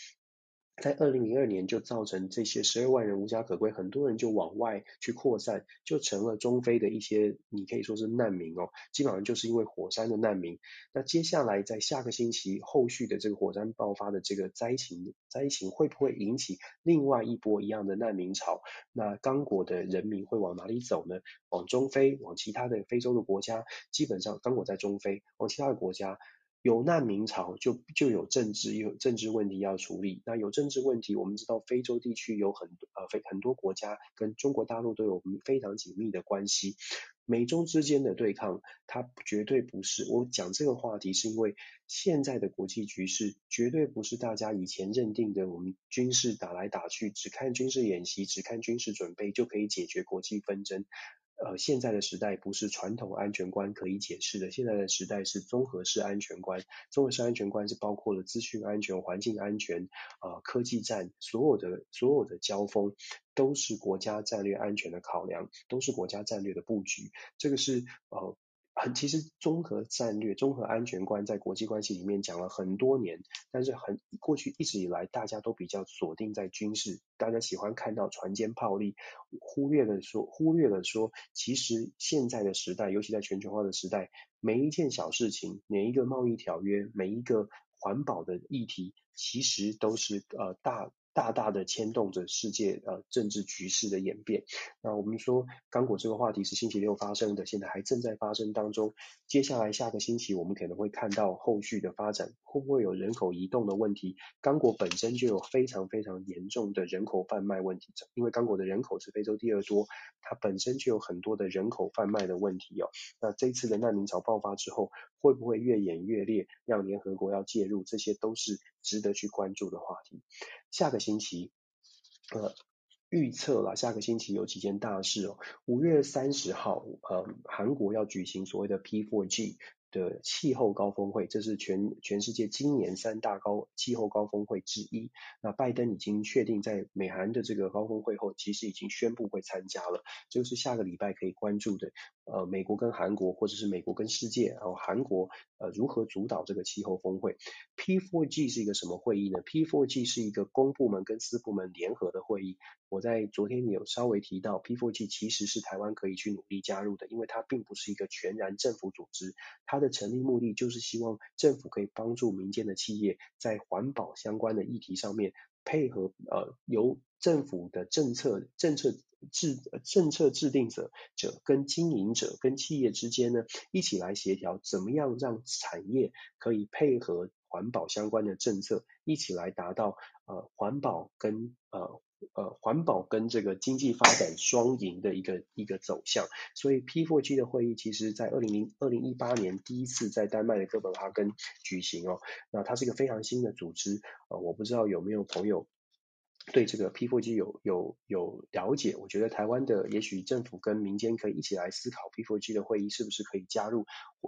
[SPEAKER 1] 在二零零二年就造成这些十二万人无家可归，很多人就往外去扩散，就成了中非的一些，你可以说是难民哦，基本上就是因为火山的难民。那接下来在下个星期后续的这个火山爆发的这个灾情，灾情会不会引起另外一波一样的难民潮？那刚果的人民会往哪里走呢？往中非，往其他的非洲的国家，基本上刚果在中非，往其他的国家。有难民潮就就有政治有政治问题要处理。那有政治问题，我们知道非洲地区有很多呃非很多国家跟中国大陆都有非常紧密的关系。美中之间的对抗，它绝对不是我讲这个话题，是因为现在的国际局势绝对不是大家以前认定的，我们军事打来打去，只看军事演习，只看军事准备就可以解决国际纷争。呃，现在的时代不是传统安全观可以解释的，现在的时代是综合式安全观。综合式安全观是包括了资讯安全、环境安全、呃科技战，所有的所有的交锋都是国家战略安全的考量，都是国家战略的布局。这个是呃。很，其实综合战略、综合安全观在国际关系里面讲了很多年，但是很过去一直以来，大家都比较锁定在军事，大家喜欢看到船坚炮利，忽略了说，忽略了说，其实现在的时代，尤其在全球化的时代，每一件小事情，每一个贸易条约，每一个环保的议题，其实都是呃大。大大的牵动着世界呃政治局势的演变。那我们说刚果这个话题是星期六发生的，现在还正在发生当中。接下来下个星期我们可能会看到后续的发展，会不会有人口移动的问题？刚果本身就有非常非常严重的人口贩卖问题，因为刚果的人口是非洲第二多，它本身就有很多的人口贩卖的问题哦。那这次的难民潮爆发之后，会不会越演越烈，让联合国要介入？这些都是值得去关注的话题。下个星期，呃，预测了下个星期有几件大事哦。五月三十号，呃，韩国要举行所谓的 P4G。的气候高峰会，这是全全世界今年三大高气候高峰会之一。那拜登已经确定在美韩的这个高峰会后，其实已经宣布会参加了，这个是下个礼拜可以关注的。呃，美国跟韩国，或者是美国跟世界，然后韩国呃如何主导这个气候峰会？P4G 是一个什么会议呢？P4G 是一个公部门跟私部门联合的会议。我在昨天有稍微提到，P4G 其实是台湾可以去努力加入的，因为它并不是一个全然政府组织，它它的成立目的就是希望政府可以帮助民间的企业在环保相关的议题上面配合，呃，由政府的政策政策制政策制定者者跟经营者跟企业之间呢一起来协调，怎么样让产业可以配合环保相关的政策，一起来达到呃环保跟呃。呃，环保跟这个经济发展双赢的一个一个走向，所以 P4G 的会议其实在二零零二零一八年第一次在丹麦的哥本哈根举行哦，那它是一个非常新的组织，呃，我不知道有没有朋友对这个 P4G 有有有了解，我觉得台湾的也许政府跟民间可以一起来思考 P4G 的会议是不是可以加入，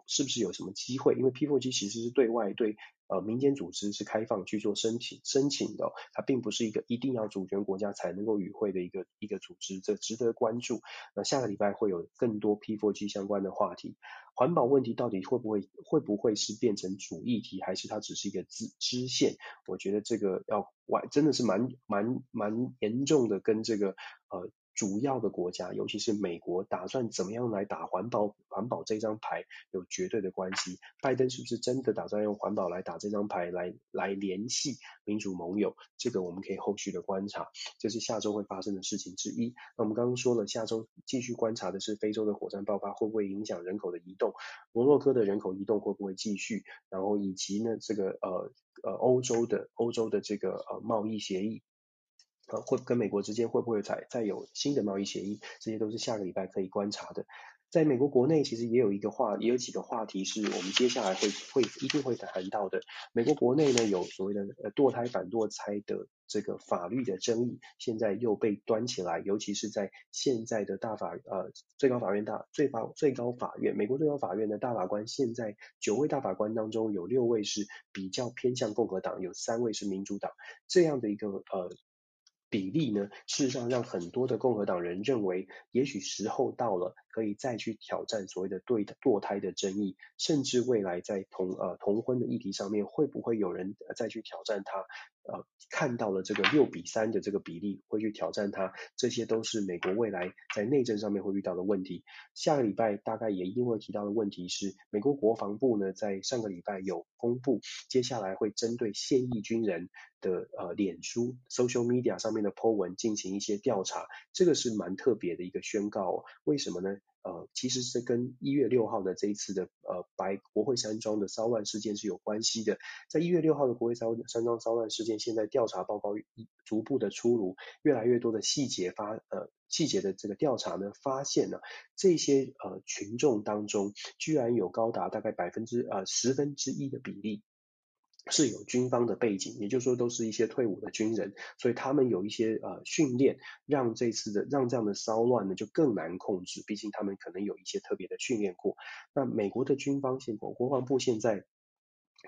[SPEAKER 1] 是不是有什么机会，因为 P4G 其实是对外对。呃，民间组织是开放去做申请申请的，它并不是一个一定要主权国家才能够与会的一个一个组织，这值得关注。那下个礼拜会有更多 P4G 相关的话题，环保问题到底会不会会不会是变成主议题，还是它只是一个支支线？我觉得这个要完真的是蛮蛮蛮严重的，跟这个呃。主要的国家，尤其是美国，打算怎么样来打环保？环保这张牌有绝对的关系。拜登是不是真的打算用环保来打这张牌，来来联系民主盟友？这个我们可以后续的观察，这是下周会发生的事情之一。那我们刚刚说了，下周继续观察的是非洲的火山爆发会不会影响人口的移动？摩洛哥的人口移动会不会继续？然后以及呢，这个呃呃欧洲的欧洲的这个呃贸易协议。呃，会跟美国之间会不会再再有新的贸易协议？这些都是下个礼拜可以观察的。在美国国内，其实也有一个话，也有几个话题是我们接下来会会一定会谈到的。美国国内呢，有所谓的呃堕胎反堕胎的这个法律的争议，现在又被端起来，尤其是在现在的大法呃最高法院大最高最高法院，美国最高法院的大法官，现在九位大法官当中有六位是比较偏向共和党，有三位是民主党，这样的一个呃。比例呢，事实上让很多的共和党人认为，也许时候到了，可以再去挑战所谓的对堕胎的争议，甚至未来在同呃同婚的议题上面，会不会有人再去挑战他？呃，看到了这个六比三的这个比例，会去挑战他，这些都是美国未来在内政上面会遇到的问题。下个礼拜大概也一定会提到的问题是，美国国防部呢在上个礼拜有公布，接下来会针对现役军人的呃脸书 social media 上面的 po 文进行一些调查，这个是蛮特别的一个宣告哦。为什么呢？呃，其实是跟一月六号的这一次的呃白国会山庄的骚乱事件是有关系的。在一月六号的国会山山庄骚乱事件，现在调查报告逐步的出炉，越来越多的细节发呃细节的这个调查呢，发现呢这些呃群众当中，居然有高达大概百分之呃十分之一的比例。是有军方的背景，也就是说都是一些退伍的军人，所以他们有一些呃训练，让这次的让这样的骚乱呢就更难控制。毕竟他们可能有一些特别的训练过。那美国的军方现国国防部现在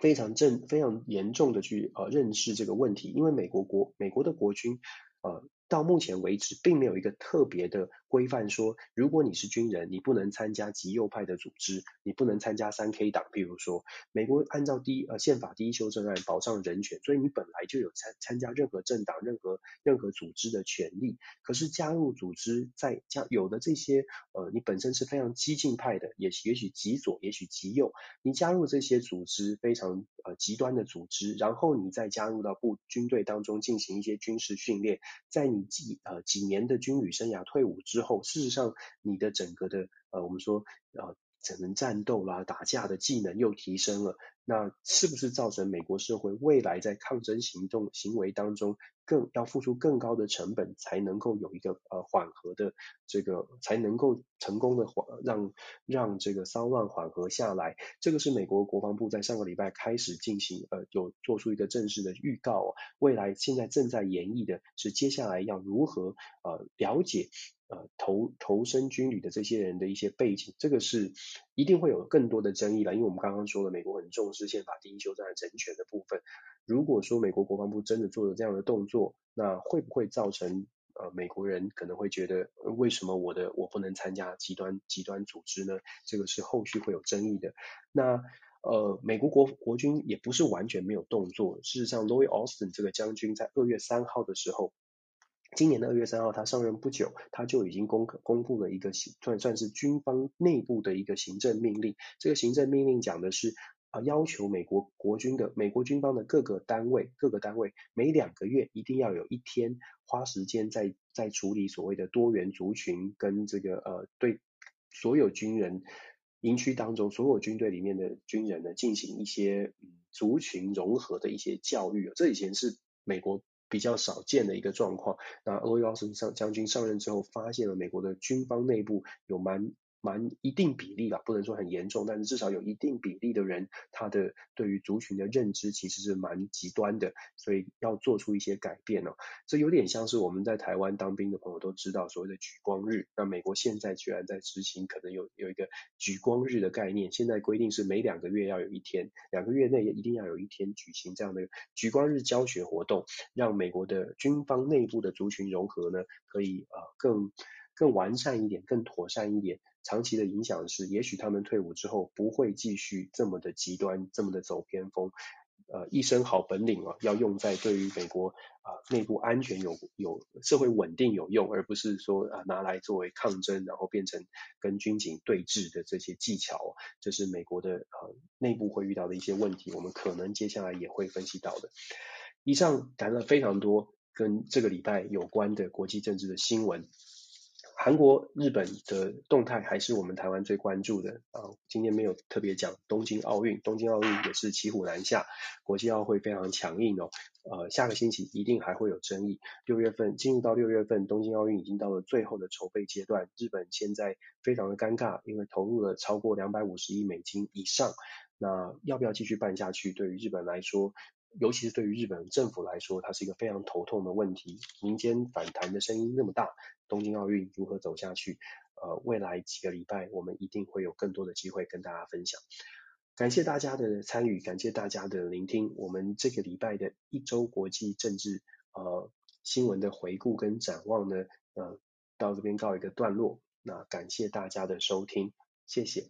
[SPEAKER 1] 非常正非常严重的去呃认识这个问题，因为美国国美国的国军呃。到目前为止，并没有一个特别的规范说，如果你是军人，你不能参加极右派的组织，你不能参加三 K 党。比如说，美国按照第一呃宪法第一修正案保障人权，所以你本来就有参参加任何政党、任何任何组织的权利。可是加入组织，在加有的这些呃，你本身是非常激进派的，也也许极左，也许极右，你加入这些组织非常呃极端的组织，然后你再加入到部军队当中进行一些军事训练，在你。几呃几年的军旅生涯退伍之，后事实上你的整个的呃我们说呃只能战斗啦、打架的技能又提升了，那是不是造成美国社会未来在抗争行动行为当中更要付出更高的成本，才能够有一个呃缓和的这个才能够成功的缓让让这个骚乱缓和下来？这个是美国国防部在上个礼拜开始进行呃有做出一个正式的预告，未来现在正在研议的是接下来要如何呃了解。呃，投投身军旅的这些人的一些背景，这个是一定会有更多的争议了，因为我们刚刚说了，美国很重视宪法第一修正案人权的部分。如果说美国国防部真的做了这样的动作，那会不会造成呃美国人可能会觉得，为什么我的我不能参加极端极端组织呢？这个是后续会有争议的。那呃，美国国国军也不是完全没有动作，事实上，Lloyd Austin 这个将军在二月三号的时候。今年的二月三号，他上任不久，他就已经公公布了一个行算算是军方内部的一个行政命令。这个行政命令讲的是啊，要求美国国军的美国军方的各个单位各个单位每两个月一定要有一天花时间在在处理所谓的多元族群跟这个呃对所有军人营区当中所有军队里面的军人呢进行一些族群融合的一些教育。这以前是美国。比较少见的一个状况。那欧亚森上将军上任之后，发现了美国的军方内部有蛮。蛮一定比例吧，不能说很严重，但是至少有一定比例的人，他的对于族群的认知其实是蛮极端的，所以要做出一些改变哦。这有点像是我们在台湾当兵的朋友都知道所谓的举光日，那美国现在居然在执行，可能有有一个举光日的概念，现在规定是每两个月要有一天，两个月内一定要有一天举行这样的举光日教学活动，让美国的军方内部的族群融合呢，可以呃更更完善一点，更妥善一点。长期的影响是，也许他们退伍之后不会继续这么的极端，这么的走偏锋。呃，一身好本领啊，要用在对于美国啊、内部安全有有社会稳定有用，而不是说啊、拿来作为抗争，然后变成跟军警对峙的这些技巧。这是美国的呃内部会遇到的一些问题，我们可能接下来也会分析到的。以上谈了非常多跟这个礼拜有关的国际政治的新闻。韩国、日本的动态还是我们台湾最关注的啊。今天没有特别讲东京奥运，东京奥运也是骑虎难下，国际奥会非常强硬哦。呃，下个星期一定还会有争议。六月份进入到六月份，东京奥运已经到了最后的筹备阶段，日本现在非常的尴尬，因为投入了超过两百五十亿美金以上，那要不要继续办下去？对于日本来说，尤其是对于日本政府来说，它是一个非常头痛的问题。民间反弹的声音那么大，东京奥运如何走下去？呃，未来几个礼拜，我们一定会有更多的机会跟大家分享。感谢大家的参与，感谢大家的聆听。我们这个礼拜的一周国际政治呃新闻的回顾跟展望呢，呃，到这边告一个段落。那感谢大家的收听，谢谢。